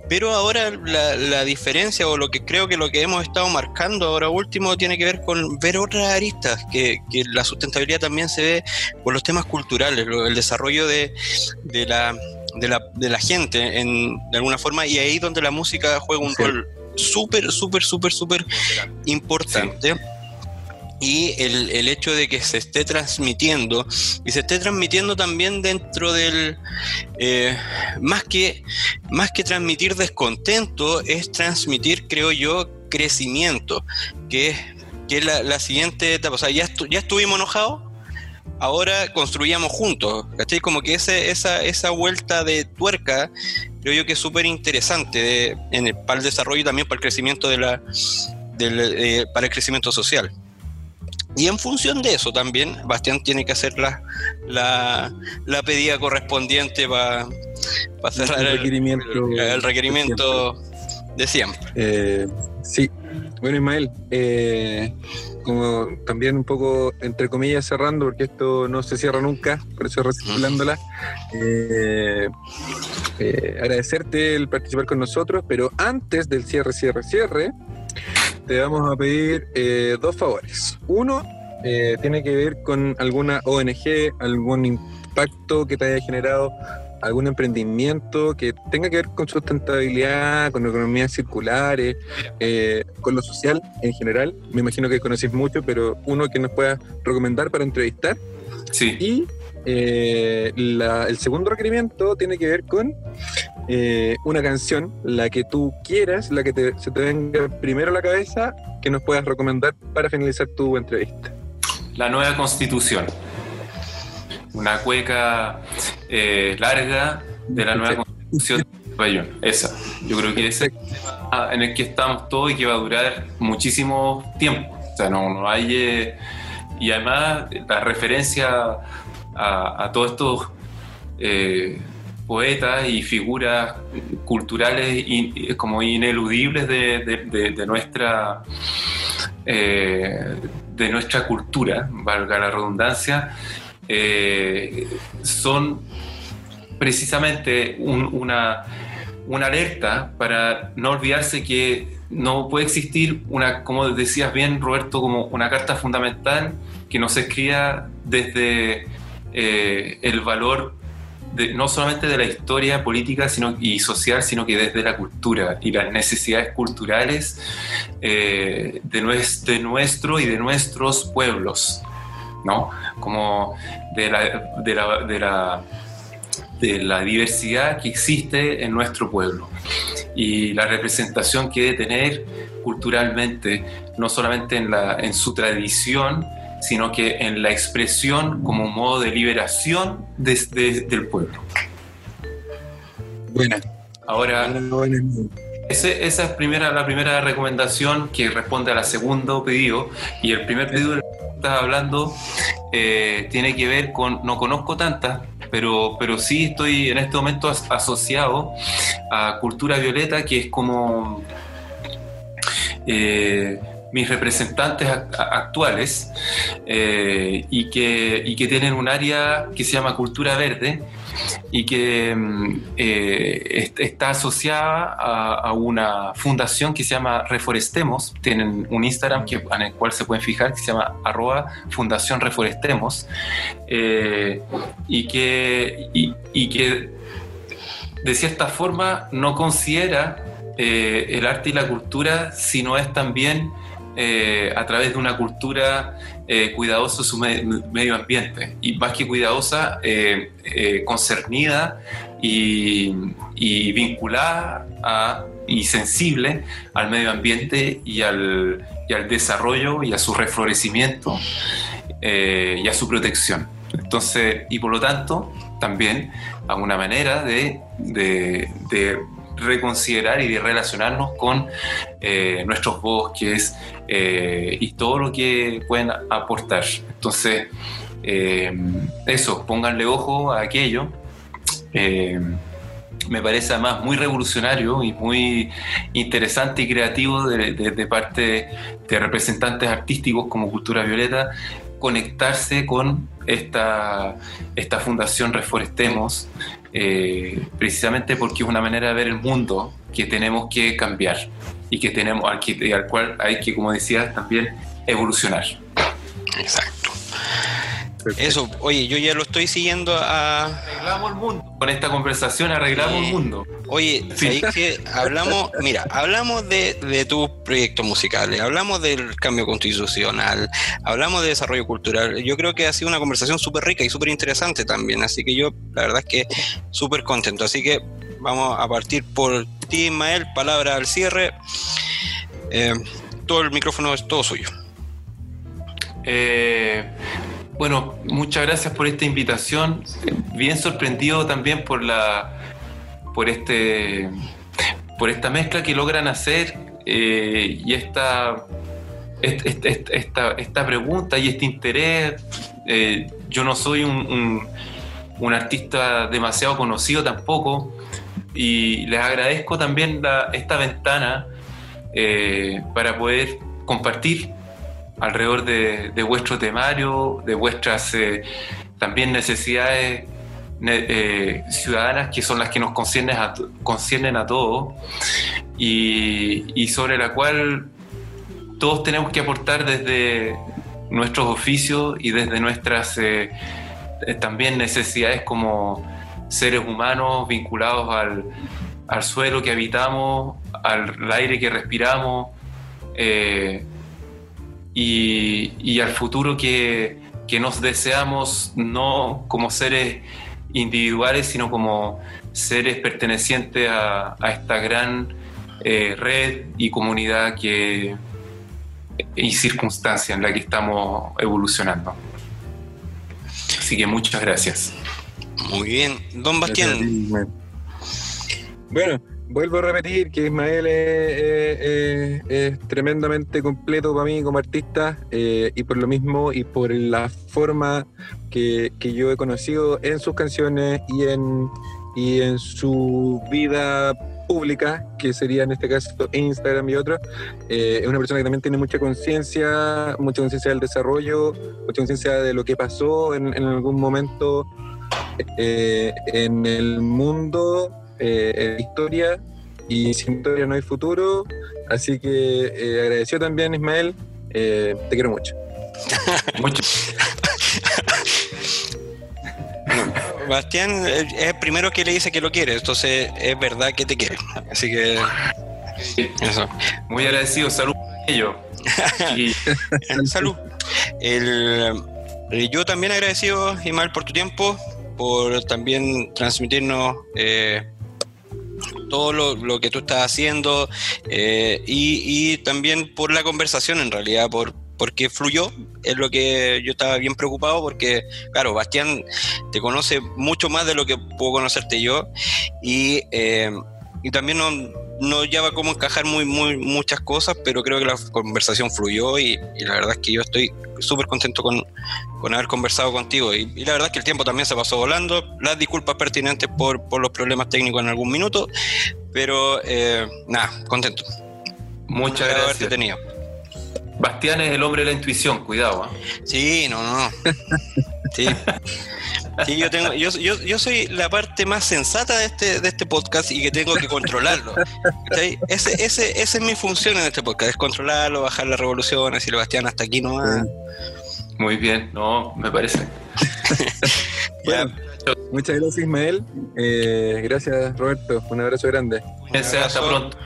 Pero ahora la, diferencia o lo que creo que lo que hemos estado marcando ahora último tiene que ver con ver otras aristas, que, la sustentabilidad también se ve por los temas culturales, el desarrollo de, la de, la, de la gente en, de alguna forma y ahí donde la música juega un rol súper, súper, súper, súper importante. Y el, el, hecho de que se esté transmitiendo y se esté transmitiendo también dentro del eh, más que más que transmitir descontento es transmitir creo yo crecimiento que es que es la, siguiente etapa o sea ya, ya estuvimos enojados ahora construíamos juntos, ¿cachai? Como que ese, esa, esa vuelta de tuerca creo yo que es súper interesante en para el desarrollo y también para el crecimiento de la, eh, para el crecimiento social. Y en función de eso también, Bastián tiene que hacer la, la, pedida correspondiente para cerrar el requerimiento, el, requerimiento de siempre. Eh, sí, bueno Ismael, eh, como también un poco, entre comillas, cerrando, porque esto no se cierra nunca, por eso recirculándola. Eh, eh, agradecerte el participar con nosotros, pero antes del cierre, cierre, cierre, te vamos a pedir eh, dos favores. Uno, tiene que ver con alguna ONG, algún impacto que te haya generado algún emprendimiento que tenga que ver con sustentabilidad, con economías circulares, eh, con lo social en general. Me imagino que conocéis mucho, pero uno que nos pueda recomendar para entrevistar. Sí. Y eh, el segundo requerimiento tiene que ver con eh, una canción, la que tú quieras, la que se te venga primero a la cabeza, que nos puedas recomendar para finalizar tu entrevista. La nueva constitución una cueca eh, larga de la nueva constitución de Bayón. Esa. Yo creo que ese es el en el que estamos todos y que va a durar muchísimo tiempo. O sea, no, no hay. Eh, y además, la referencia a, todos estos eh, poetas y figuras culturales como ineludibles de, nuestra. de nuestra cultura, valga la redundancia, eh, son precisamente una, una alerta para no olvidarse que no puede existir una, como decías bien Roberto, como una carta fundamental que no se escriba desde eh, el valor no solamente de la historia política sino, y social, sino que desde la cultura y las necesidades culturales eh, de, de nuestro y de nuestros pueblos. ¿no? Como de la, de la, de la, de la diversidad que existe en nuestro pueblo y la representación que debe tener culturalmente, no solamente en, la, en su tradición, sino que en la expresión como un modo de liberación del pueblo. Buena. Ahora, ese, esa es primera, la primera recomendación que responde a la segundo pedido. Y el primer pedido estás hablando eh, tiene que ver con, no conozco tantas, pero, pero sí estoy en este momento asociado a Cultura Violeta, que es como eh, mis representantes actuales eh, y, que, y que tienen un área que se llama Cultura Verde y que mm, eh, está asociada a, una fundación que se llama Reforestemos. Tienen un Instagram en el cual se pueden fijar que se llama arroba Fundación Reforestemos eh, y, que, y, que de cierta forma no considera el arte y la cultura, sino es también a través de una cultura eh, cuidadoso su medio ambiente y más que cuidadosa, eh, eh, concernida y, vinculada a, y sensible al medio ambiente y al, y al desarrollo y a su reflorecimiento y a su protección. Entonces, y por lo tanto, también a una manera de, de, de reconsiderar y de relacionarnos con eh, nuestros bosques eh, y todo lo que pueden aportar. Entonces, eh, eso, pónganle ojo a aquello. me parece además muy revolucionario y muy interesante y creativo de, parte de representantes artísticos como Cultura Violeta conectarse con esta, esta fundación Reforestemos, eh, precisamente porque es una manera de ver el mundo que tenemos que cambiar y que tenemos al, al cual hay que, como decía, también evolucionar. Exacto. Eso, oye, yo ya lo estoy siguiendo a... Arreglamos el mundo. Con esta conversación arreglamos el mundo. Oye, sí. que hablamos, mira, hablamos de, de tus proyectos musicales, hablamos del cambio constitucional, hablamos de desarrollo cultural. Yo creo que ha sido una conversación súper rica y súper interesante también, así que yo la verdad es que súper contento. Así que vamos a partir por ti, Ismael, palabra al cierre. Eh, todo el micrófono es todo suyo. Eh, bueno, muchas gracias por esta invitación. Bien sorprendido también por la por este por esta mezcla que logran hacer eh, y esta esta, esta, pregunta y este interés. Eh, yo no soy un, un, artista demasiado conocido tampoco y les agradezco también esta ventana eh, para poder compartir alrededor de, vuestro temario, de vuestras eh, también necesidades eh, ciudadanas que son las que nos conciernen a, conciernen a todos y, sobre la cual todos tenemos que aportar desde nuestros oficios y desde nuestras también necesidades como seres humanos vinculados al, al suelo que habitamos, al aire que respiramos eh, y, al futuro que, nos deseamos no como seres individuales, sino como seres pertenecientes a, esta gran eh, red y comunidad que, y circunstancia en la que estamos evolucionando. Así que muchas gracias. Muy bien. Don Bastián. Bueno, vuelvo a repetir que Ismael es, tremendamente completo para mí como artista eh, y por lo mismo y por la forma que, yo he conocido en sus canciones y en, y en su vida pública, que sería en este caso Instagram y otros, eh, es una persona que también tiene mucha conciencia, mucha conciencia del desarrollo, mucha conciencia de lo que pasó en, algún momento eh, en el mundo eh, historia y sin historia no hay futuro. Así que eh, agradecido también, Ismael. Eh, te quiero mucho. mucho. Bastián es el primero que le dice que lo quiere, entonces es verdad que te quiere. Así que. Eso. Muy agradecido, salud ello. y... salud. El, yo también agradecido, Ismael, por tu tiempo, por también transmitirnos eh, todo lo, que tú estás haciendo eh, y, también por la conversación en realidad, por porque fluyó, es lo que yo estaba bien preocupado porque, claro, Bastián te conoce mucho más de lo que puedo conocerte yo y, eh, y también no, no lleva cómo encajar muy, muy, muchas cosas, pero creo que la conversación fluyó y, la verdad es que yo estoy súper contento con, haber conversado contigo. Y, la verdad es que el tiempo también se pasó volando. Las disculpas pertinentes por, por los problemas técnicos en algún minuto, pero eh, nada, contento. Muchas gracias. Haberte tenido. Bastián es el hombre de la intuición, cuidado. ¿eh? Sí, no, no. Sí. Sí, yo tengo, yo, yo, yo, soy la parte más sensata de este, de este podcast y que tengo que controlarlo. Ese, ese, esa es mi función en este podcast, es controlarlo, bajar las revoluciones y Sebastián hasta aquí no va. Muy bien, no, me parece. muchas gracias Ismael, eh, gracias Roberto, un abrazo grande. hasta pronto.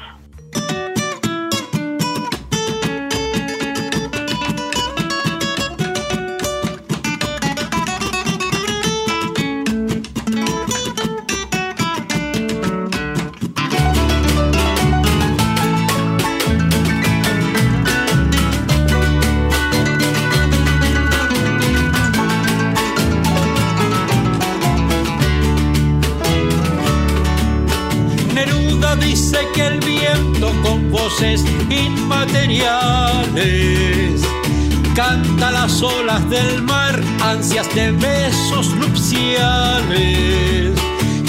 Inmateriales. Canta las olas del mar, ansias de besos nupciales.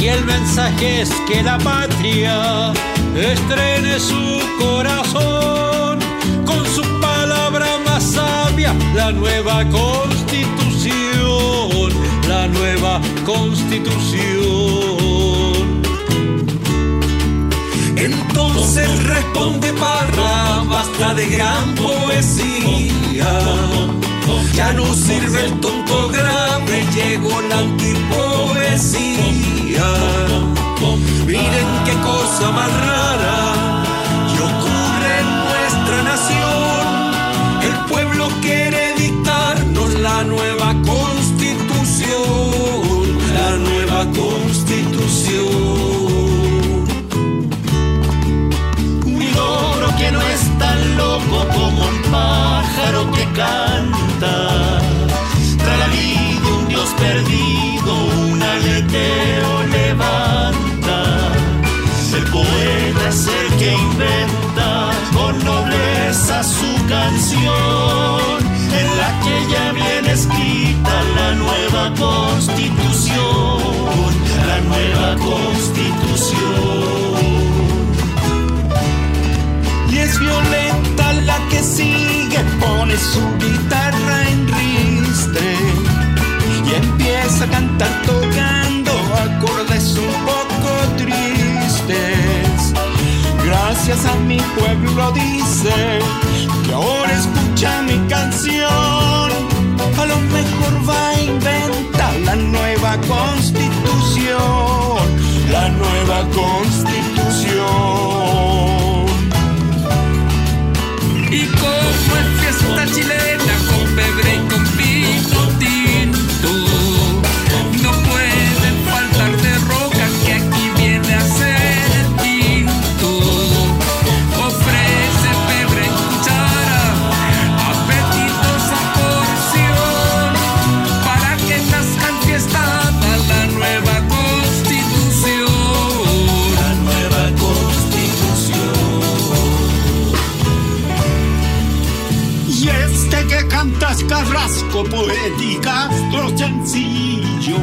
Y el mensaje es que la patria estrene su corazón con su palabra más sabia, la nueva constitución, la nueva constitución. Entonces responde Parra, basta de gran poesía. Ya no sirve el tonto grave, llegó la antipoesía. Constitución, la nueva constitución. Y es violenta la que sigue, pone su guitarra en ristre y empieza a cantar tocando acordes un poco tristes. Gracias a mi pueblo dice que ahora escucha mi canción. A lo mejor va a inventar la nueva constitución, la nueva constitución. Y como es fiesta chilena con pebre carrasco, poética, sencillo.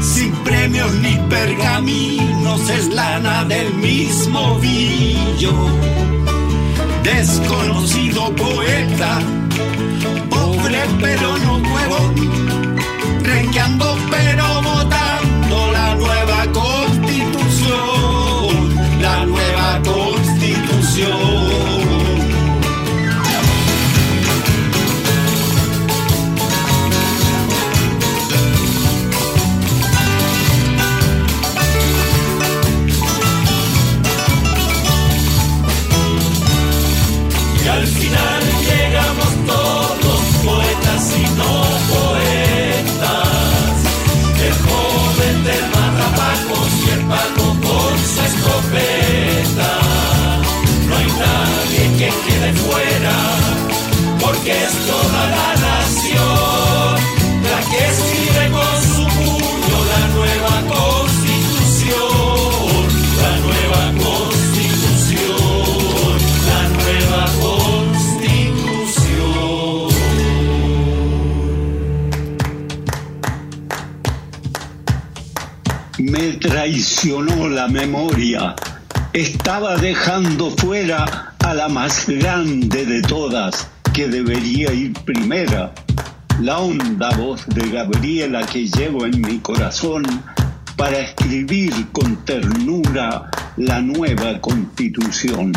Sin premios ni pergaminos, es lana del mismo villo. Desconocido poeta, pobre pero no nuevo, renqueando pero porque es toda la nación la que escribe con su puño la nueva constitución, la nueva constitución, la nueva constitución. Me traicionó la memoria. Estaba dejando fuera a la más grande de todas, que debería ir primera. La honda voz de Gabriela que llevo en mi corazón para escribir con ternura la nueva constitución.